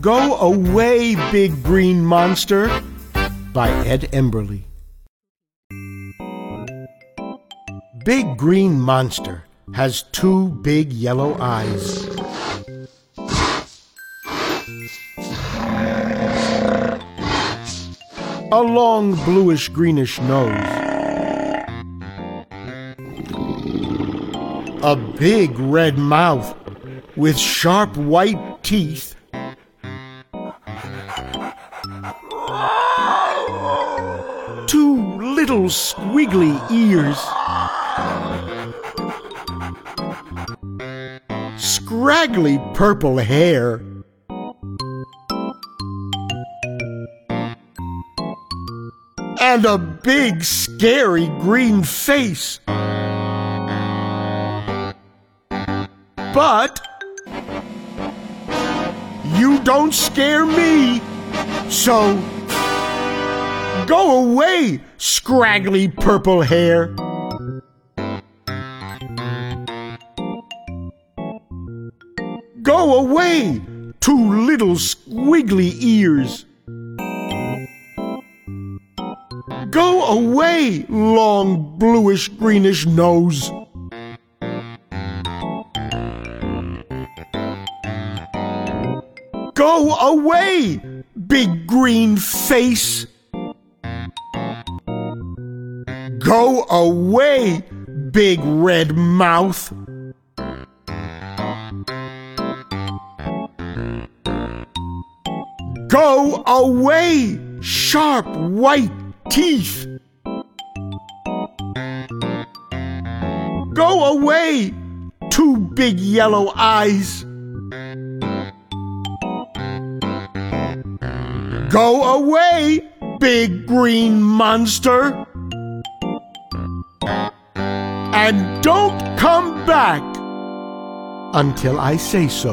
Go away, big green monster by Ed Emberley. Big green monster has two big yellow eyes. A long bluish greenish nose. A big red mouth with sharp white teeth. Two little squiggly ears. Scraggly purple hair. And a big scary green face. But you don't scare me. So go away, scraggly purple hair. Go away, two little squiggly ears. Go away, long bluish greenish nose. Go away, big green face. Go away, big red mouth. Go away, sharp white teeth. Go away, two big yellow eyes. Go away, big green monster. And don't come back until I say so.